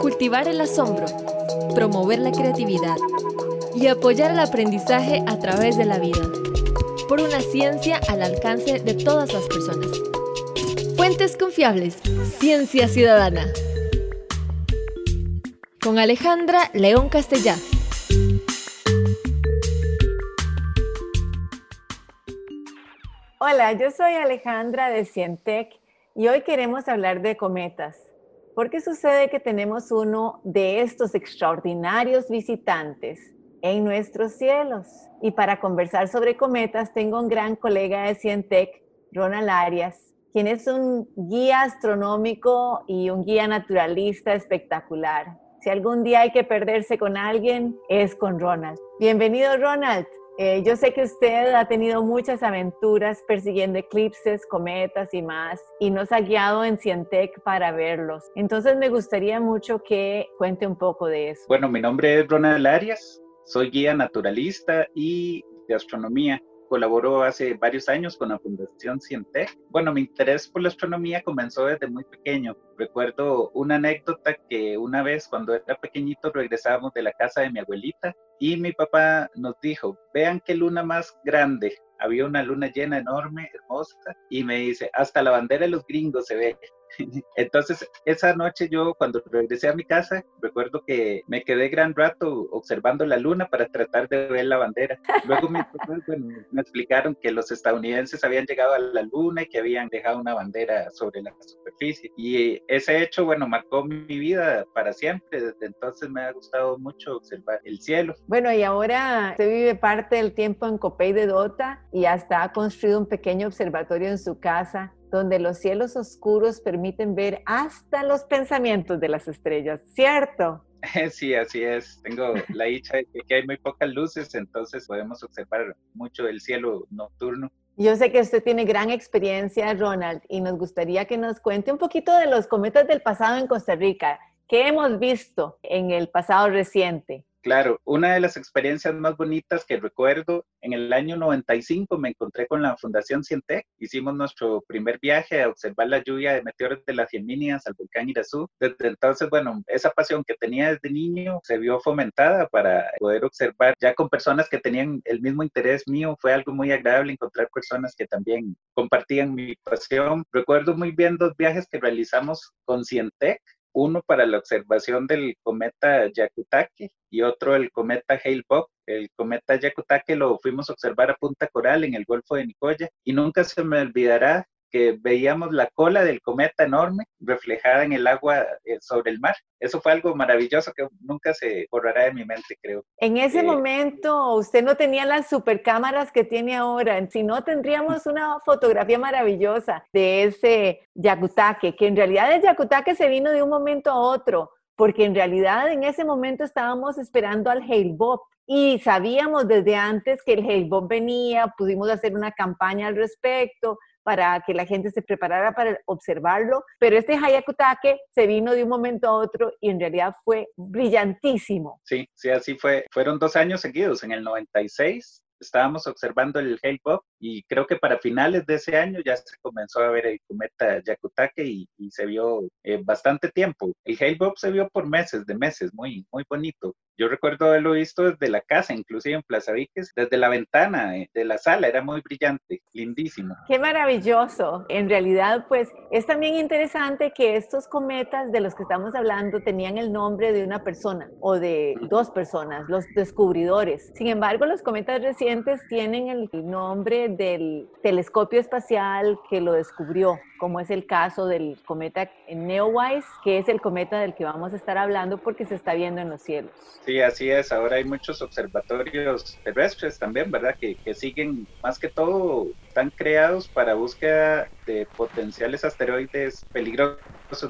Cultivar el asombro, promover la creatividad y apoyar el aprendizaje a través de la vida. Por una ciencia al alcance de todas las personas. Fuentes confiables. Ciencia Ciudadana. Con Alejandra León Castellá. Hola, yo soy Alejandra de Cientec y hoy queremos hablar de cometas. ¿Por qué sucede que tenemos uno de estos extraordinarios visitantes en nuestros cielos? Y para conversar sobre cometas tengo un gran colega de Cientec, Ronald Arias, quien es un guía astronómico y un guía naturalista espectacular. Si algún día hay que perderse con alguien, es con Ronald. Bienvenido, Ronald. Eh, yo sé que usted ha tenido muchas aventuras persiguiendo eclipses, cometas y más, y nos ha guiado en Cientec para verlos. Entonces me gustaría mucho que cuente un poco de eso. Bueno, mi nombre es Ronald Arias, soy guía naturalista y de astronomía. Colaboró hace varios años con la Fundación Cientec. Bueno, mi interés por la astronomía comenzó desde muy pequeño. Recuerdo una anécdota que una vez cuando era pequeñito regresábamos de la casa de mi abuelita y mi papá nos dijo, vean qué luna más grande. Había una luna llena enorme, hermosa, y me dice, hasta la bandera de los gringos se ve. Entonces, esa noche yo cuando regresé a mi casa, recuerdo que me quedé gran rato observando la luna para tratar de ver la bandera. Luego me explicaron que los estadounidenses habían llegado a la luna y que habían dejado una bandera sobre la superficie. Y ese hecho, bueno, marcó mi vida para siempre. Desde entonces me ha gustado mucho observar el cielo. Bueno, y ahora usted vive parte del tiempo en Copey de Dota y hasta ha construido un pequeño observatorio en su casa donde los cielos oscuros permiten ver hasta los pensamientos de las estrellas, ¿cierto? Sí, así es. Tengo la dicha de que hay muy pocas luces, entonces podemos observar mucho el cielo nocturno. Yo sé que usted tiene gran experiencia, Ronald, y nos gustaría que nos cuente un poquito de los cometas del pasado en Costa Rica. ¿Qué hemos visto en el pasado reciente? Claro, una de las experiencias más bonitas que recuerdo, en el año 95 me encontré con la Fundación Cientec, hicimos nuestro primer viaje a observar la lluvia de meteoros de las Geminias al volcán Irazú. Desde entonces, bueno, esa pasión que tenía desde niño se vio fomentada para poder observar ya con personas que tenían el mismo interés mío. Fue algo muy agradable encontrar personas que también compartían mi pasión. Recuerdo muy bien dos viajes que realizamos con Cientec uno para la observación del cometa Yakutake y otro el cometa Hale-Bopp. El cometa Yakutake lo fuimos a observar a Punta Coral en el Golfo de Nicoya y nunca se me olvidará que veíamos la cola del cometa enorme reflejada en el agua eh, sobre el mar. Eso fue algo maravilloso que nunca se borrará de mi mente, creo. En ese eh, momento usted no tenía las supercámaras que tiene ahora, si no tendríamos una fotografía maravillosa de ese Yakutake, que en realidad el Yakutake se vino de un momento a otro, porque en realidad en ese momento estábamos esperando al Hale Bob y sabíamos desde antes que el Hale Bob venía, pudimos hacer una campaña al respecto, para que la gente se preparara para observarlo, pero este Hayakutake se vino de un momento a otro y en realidad fue brillantísimo. Sí, sí, así fue. Fueron dos años seguidos, en el 96 estábamos observando el Hale-Bopp y creo que para finales de ese año ya se comenzó a ver el cometa Yakutake y, se vio eh, bastante tiempo. El Hale-Bopp se vio por meses, de meses, muy, muy bonito. Yo recuerdo haberlo visto desde la casa, inclusive en Plaza Víquez, desde la ventana de la sala, era muy brillante, lindísimo. Qué maravilloso. En realidad, pues es también interesante que estos cometas de los que estamos hablando tenían el nombre de una persona o de dos personas, los descubridores. Sin embargo, los cometas recientes tienen el nombre del telescopio espacial que lo descubrió, como es el caso del cometa Neowise, que es el cometa del que vamos a estar hablando porque se está viendo en los cielos. Sí, así es. Ahora hay muchos observatorios terrestres también, ¿verdad? Que, que siguen, más que todo, están creados para búsqueda de potenciales asteroides peligrosos,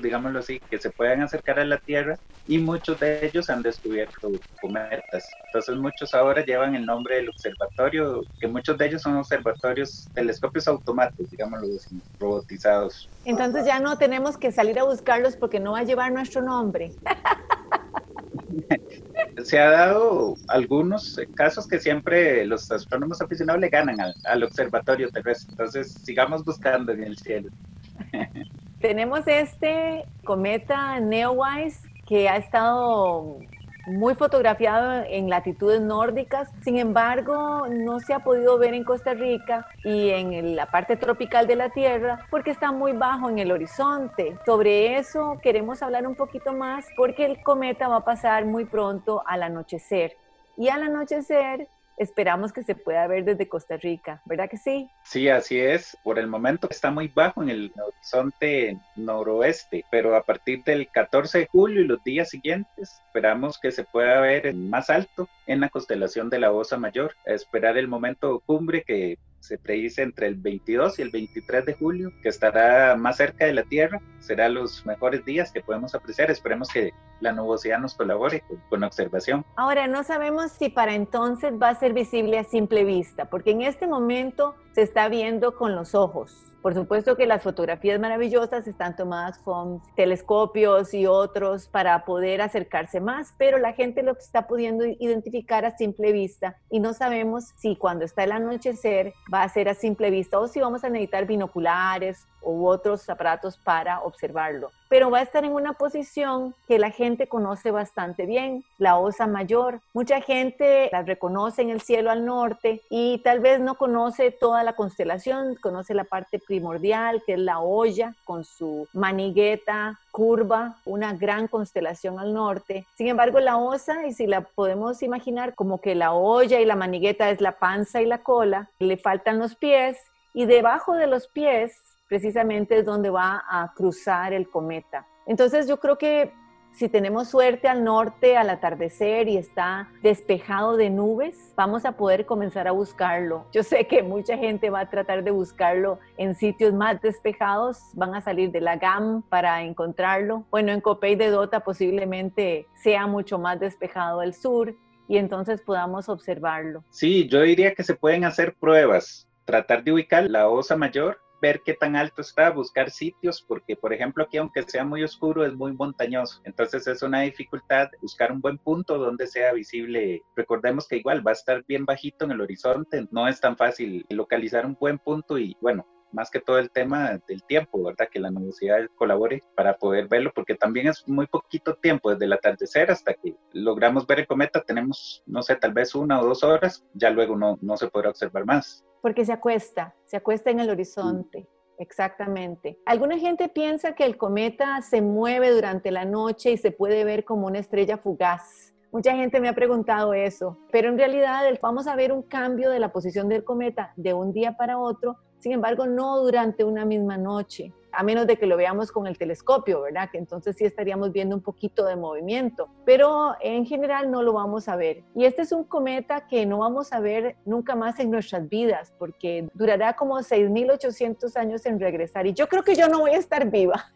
digámoslo así, que se puedan acercar a la Tierra y muchos de ellos han descubierto cometas. Entonces muchos ahora llevan el nombre del observatorio, que muchos de ellos son observatorios, telescopios automáticos, digámoslo así, robotizados. Entonces ya no tenemos que salir a buscarlos porque no va a llevar nuestro nombre. se ha dado algunos casos que siempre los astrónomos aficionados le ganan al, observatorio terrestre. Entonces, sigamos buscando en el cielo. Tenemos este cometa Neowise que ha estado muy fotografiado en latitudes nórdicas, sin embargo no se ha podido ver en Costa Rica y en la parte tropical de la Tierra porque está muy bajo en el horizonte. Sobre eso queremos hablar un poquito más porque el cometa va a pasar muy pronto al anochecer. Y al anochecer esperamos que se pueda ver desde Costa Rica, ¿verdad que sí? Sí, así es. Por el momento está muy bajo en el horizonte noroeste, pero a partir del 14 de julio y los días siguientes esperamos que se pueda ver más alto en la constelación de la Osa Mayor, a esperar el momento cumbre que se predice entre el 22 y el 23 de julio, que estará más cerca de la Tierra. Será los mejores días que podemos apreciar. Esperemos que la nubosidad nos colabore con, la observación. Ahora, no sabemos si para entonces va a ser visible a simple vista, porque en este momento se está viendo con los ojos. Por supuesto que las fotografías maravillosas están tomadas con telescopios y otros para poder acercarse más, pero la gente lo está pudiendo identificar a simple vista y no sabemos si cuando está el anochecer va a ser a simple vista o si vamos a necesitar binoculares u otros aparatos para observarlo. Pero va a estar en una posición que la gente conoce bastante bien, la Osa Mayor. Mucha gente la reconoce en el cielo al norte y tal vez no conoce toda la constelación, conoce la parte primordial, que es la olla con su manigueta curva, una gran constelación al norte. Sin embargo, la osa, y si la podemos imaginar como que la olla y la manigueta es la panza y la cola, le faltan los pies y debajo de los pies precisamente es donde va a cruzar el cometa. Entonces yo creo que si tenemos suerte al norte al atardecer y está despejado de nubes, vamos a poder comenzar a buscarlo. Yo sé que mucha gente va a tratar de buscarlo en sitios más despejados, van a salir de la GAM para encontrarlo. Bueno, en Copey de Dota posiblemente sea mucho más despejado el sur y entonces podamos observarlo. Sí, yo diría que se pueden hacer pruebas, tratar de ubicar la osa mayor ver qué tan alto está, buscar sitios, porque por ejemplo aquí aunque sea muy oscuro es muy montañoso, entonces es una dificultad buscar un buen punto donde sea visible. Recordemos que igual va a estar bien bajito en el horizonte, no es tan fácil localizar un buen punto y bueno, más que todo el tema del tiempo, ¿verdad? Que la universidad colabore para poder verlo, porque también es muy poquito tiempo, desde el atardecer hasta que logramos ver el cometa, tenemos, no sé, tal vez una o dos horas, ya luego no, no se podrá observar más. Porque se acuesta, se acuesta en el horizonte. Exactamente. Alguna gente piensa que el cometa se mueve durante la noche y se puede ver como una estrella fugaz. Mucha gente me ha preguntado eso, pero en realidad vamos a ver un cambio de la posición del cometa de un día para otro, sin embargo no durante una misma noche a menos de que lo veamos con el telescopio, ¿verdad? Que entonces sí estaríamos viendo un poquito de movimiento, pero en general no lo vamos a ver. Y este es un cometa que no vamos a ver nunca más en nuestras vidas, porque durará como 6.800 años en regresar. Y yo creo que yo no voy a estar viva.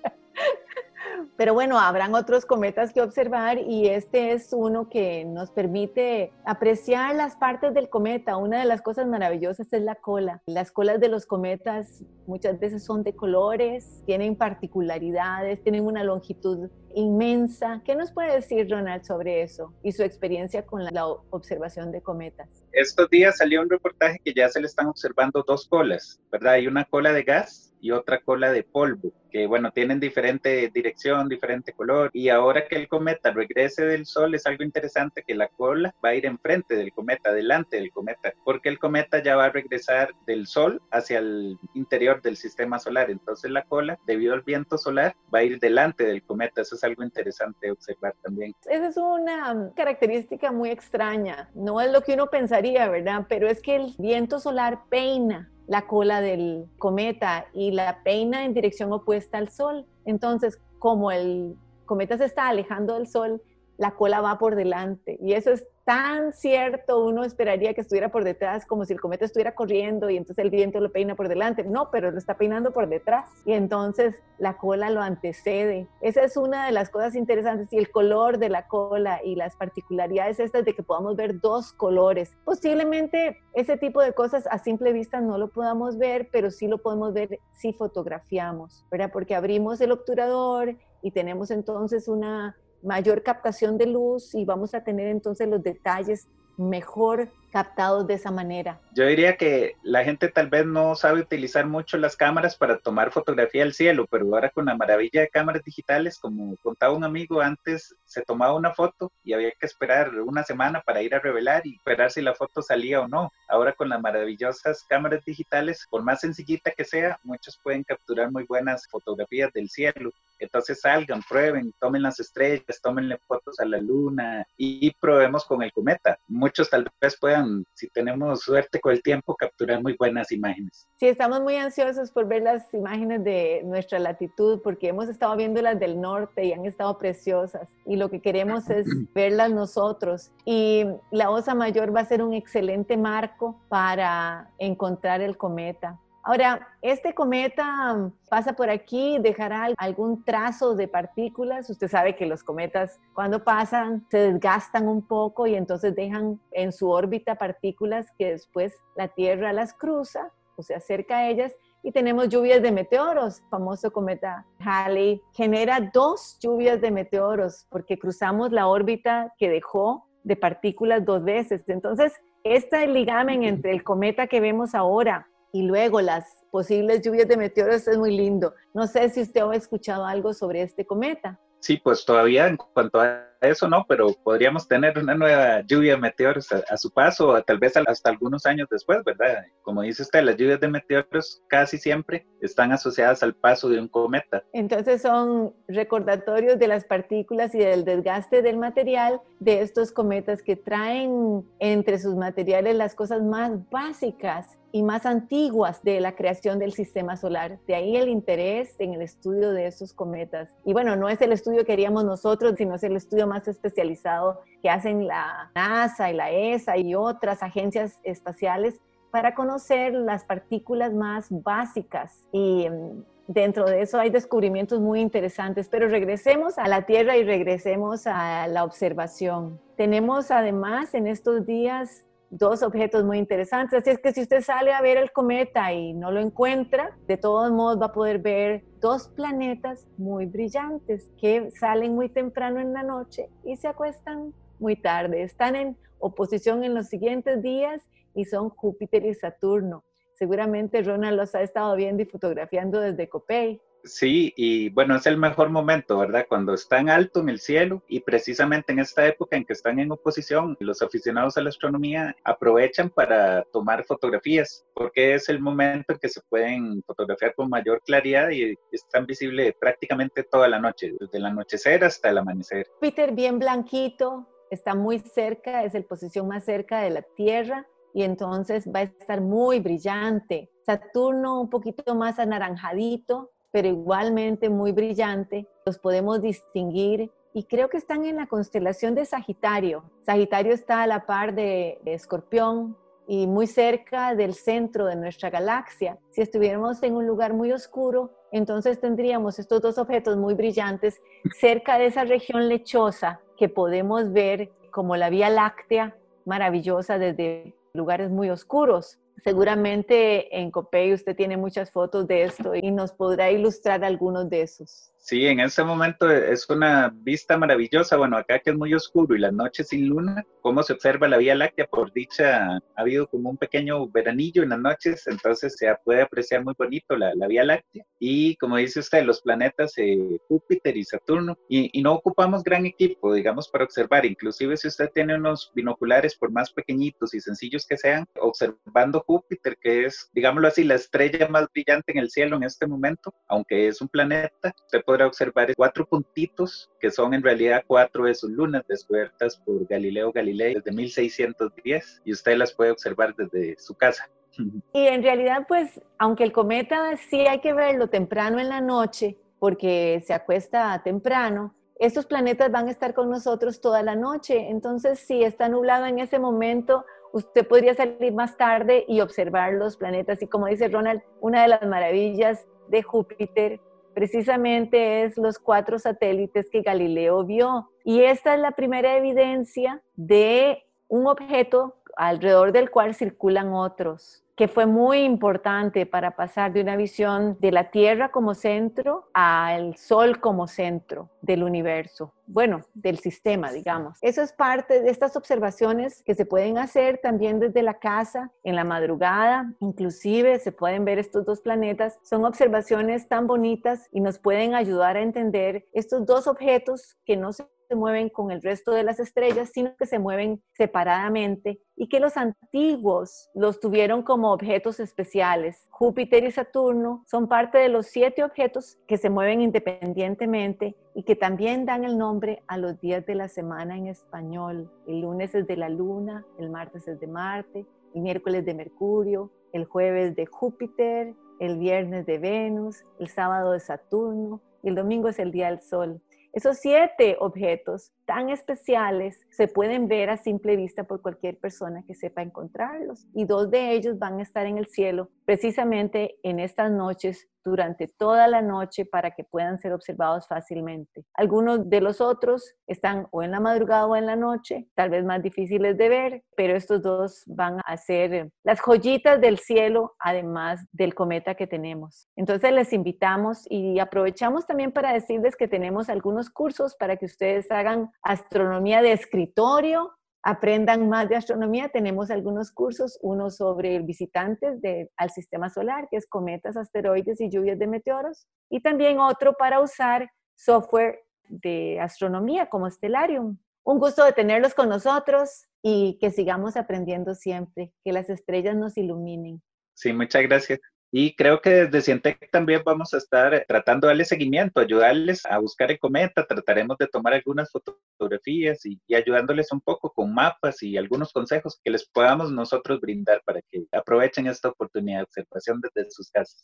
Pero bueno, habrán otros cometas que observar y este es uno que nos permite apreciar las partes del cometa. Una de las cosas maravillosas es la cola. Las colas de los cometas muchas veces son de colores, tienen particularidades, tienen una longitud inmensa. ¿Qué nos puede decir Ronald sobre eso y su experiencia con la, observación de cometas? Estos días salió un reportaje que ya se le están observando dos colas, ¿verdad? Hay una cola de gas y otra cola de polvo, que bueno, tienen diferente dirección, diferente color. Y ahora que el cometa regrese del Sol, es algo interesante que la cola va a ir enfrente del cometa, delante del cometa, porque el cometa ya va a regresar del Sol hacia el interior del sistema solar. Entonces la cola, debido al viento solar, va a ir delante del cometa. Eso es algo interesante observar también. Esa es una característica muy extraña. No es lo que uno pensaría, ¿verdad? Pero es que el viento solar peina la cola del cometa y la peina en dirección opuesta al Sol. Entonces, como el cometa se está alejando del Sol, la cola va por delante. Y eso es tan cierto, uno esperaría que estuviera por detrás, como si el cometa estuviera corriendo y entonces el viento lo peina por delante. No, pero lo está peinando por detrás y entonces la cola lo antecede. Esa es una de las cosas interesantes y el color de la cola y las particularidades estas de que podamos ver dos colores. Posiblemente ese tipo de cosas a simple vista no lo podamos ver, pero sí lo podemos ver si fotografiamos, ¿verdad? Porque abrimos el obturador y tenemos entonces una mayor captación de luz y vamos a tener entonces los detalles mejor captados de esa manera? Yo diría que la gente tal vez no sabe utilizar mucho las cámaras para tomar fotografía del cielo, pero ahora con la maravilla de cámaras digitales, como contaba un amigo antes, se tomaba una foto y había que esperar una semana para ir a revelar y esperar si la foto salía o no. Ahora con las maravillosas cámaras digitales, por más sencillita que sea, muchos pueden capturar muy buenas fotografías del cielo. Entonces salgan, prueben, tomen las estrellas, tómenle fotos a la luna y probemos con el cometa. Muchos tal vez puedan, si tenemos suerte con el tiempo, capturar muy buenas imágenes. Sí, estamos muy ansiosos por ver las imágenes de nuestra latitud porque hemos estado viendo las del norte y han estado preciosas y lo que queremos es verlas nosotros. Y la Osa Mayor va a ser un excelente marco para encontrar el cometa. Ahora, este cometa pasa por aquí, dejará algún trazo de partículas. Usted sabe que los cometas cuando pasan se desgastan un poco y entonces dejan en su órbita partículas que después la Tierra las cruza o se acerca a ellas y tenemos lluvias de meteoros. El famoso cometa Halley genera dos lluvias de meteoros porque cruzamos la órbita que dejó de partículas dos veces. Entonces, este ligamen entre el cometa que vemos ahora y luego las posibles lluvias de meteoros es muy lindo. No sé si usted ha escuchado algo sobre este cometa. Sí, pues todavía en cuanto a eso no, pero podríamos tener una nueva lluvia de meteoros a, su paso, tal vez hasta algunos años después, ¿verdad? Como dice usted, las lluvias de meteoros casi siempre están asociadas al paso de un cometa. Entonces son recordatorios de las partículas y del desgaste del material de estos cometas que traen entre sus materiales las cosas más básicas y más antiguas de la creación del sistema solar. De ahí el interés en el estudio de esos cometas. Y bueno, no es el estudio que haríamos nosotros, sino es el estudio más especializado que hacen la NASA y la ESA y otras agencias espaciales para conocer las partículas más básicas. Y em, dentro de eso hay descubrimientos muy interesantes. Pero regresemos a la Tierra y regresemos a la observación. Tenemos además en estos días dos objetos muy interesantes. Así es que si usted sale a ver el cometa y no lo encuentra, de todos modos va a poder ver dos planetas muy brillantes que salen muy temprano en la noche y se acuestan muy tarde. Están en oposición en los siguientes días y son Júpiter y Saturno. Seguramente Ronald los ha estado viendo y fotografiando desde Copey. Sí, y bueno, es el mejor momento, ¿verdad? Cuando están alto en el cielo y precisamente en esta época en que están en oposición, los aficionados a la astronomía aprovechan para tomar fotografías, porque es el momento en que se pueden fotografiar con mayor claridad y están visibles prácticamente toda la noche, desde el anochecer hasta el amanecer. Peter, bien blanquito, está muy cerca, es el posición más cerca de la Tierra y entonces va a estar muy brillante. Saturno un poquito más anaranjadito, pero igualmente muy brillante, los podemos distinguir y creo que están en la constelación de Sagitario. Sagitario está a la par de, Escorpión y muy cerca del centro de nuestra galaxia. Si estuviéramos en un lugar muy oscuro, entonces tendríamos estos dos objetos muy brillantes cerca de esa región lechosa que podemos ver como la Vía Láctea maravillosa desde lugares muy oscuros. Seguramente en Copey usted tiene muchas fotos de esto y nos podrá ilustrar algunos de esos. Sí, en ese momento es una vista maravillosa. Bueno, acá que es muy oscuro y las noches sin luna, cómo se observa la Vía Láctea. Por dicha, ha habido como un pequeño veranillo en las noches, entonces se puede apreciar muy bonito la, la Vía Láctea. Y como dice usted, los planetas eh, Júpiter y Saturno. Y, y, no ocupamos gran equipo, digamos, para observar. Inclusive si usted tiene unos binoculares, por más pequeñitos y sencillos que sean, observando Júpiter, que es, digámoslo así, la estrella más brillante en el cielo en este momento, aunque es un planeta, usted podrá observar cuatro puntitos que son en realidad cuatro de sus lunas descubiertas por Galileo Galilei desde 1610 y usted las puede observar desde su casa. Y en realidad, pues, aunque el cometa sí hay que verlo temprano en la noche, porque se acuesta temprano, estos planetas van a estar con nosotros toda la noche. Entonces, si está nublado en ese momento, usted podría salir más tarde y observar los planetas. Y como dice Ronald, una de las maravillas de Júpiter precisamente es los cuatro satélites que Galileo vio. Y esta es la primera evidencia de un objeto alrededor del cual circulan otros que fue muy importante para pasar de una visión de la Tierra como centro al Sol como centro del universo, bueno, del sistema, digamos. Eso es parte de estas observaciones que se pueden hacer también desde la casa, en la madrugada, inclusive se pueden ver estos dos planetas. Son observaciones tan bonitas y nos pueden ayudar a entender estos dos objetos que no se se mueven con el resto de las estrellas, sino que se mueven separadamente y que los antiguos los tuvieron como objetos especiales. Júpiter y Saturno son parte de los siete objetos que se mueven independientemente y que también dan el nombre a los días de la semana en español. El lunes es de la Luna, el martes es de Marte, el miércoles de Mercurio, el jueves de Júpiter, el viernes de Venus, el sábado de Saturno y el domingo es el día del Sol. Esos siete objetos tan especiales se pueden ver a simple vista por cualquier persona que sepa encontrarlos. Y dos de ellos van a estar en el cielo precisamente en estas noches durante toda la noche para que puedan ser observados fácilmente. Algunos de los otros están o en la madrugada o en la noche, tal vez más difíciles de ver, pero estos dos van a ser las joyitas del cielo, además del cometa que tenemos. Entonces les invitamos y aprovechamos también para decirles que tenemos algunos cursos para que ustedes hagan astronomía de escritorio, aprendan más de astronomía, tenemos algunos cursos, uno sobre visitantes al sistema solar, que es cometas, asteroides y lluvias de meteoros, y también otro para usar software de astronomía como Stellarium. Un gusto de tenerlos con nosotros y que sigamos aprendiendo siempre, que las estrellas nos iluminen. Sí, muchas gracias. Y creo que desde Cientec también vamos a estar tratando de darle seguimiento, ayudarles a buscar el cometa, trataremos de tomar algunas fotografías y, y, ayudándoles un poco con mapas y algunos consejos que les podamos nosotros brindar para que aprovechen esta oportunidad de observación desde sus casas.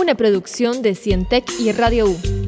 Una producción de Cientec y Radio U.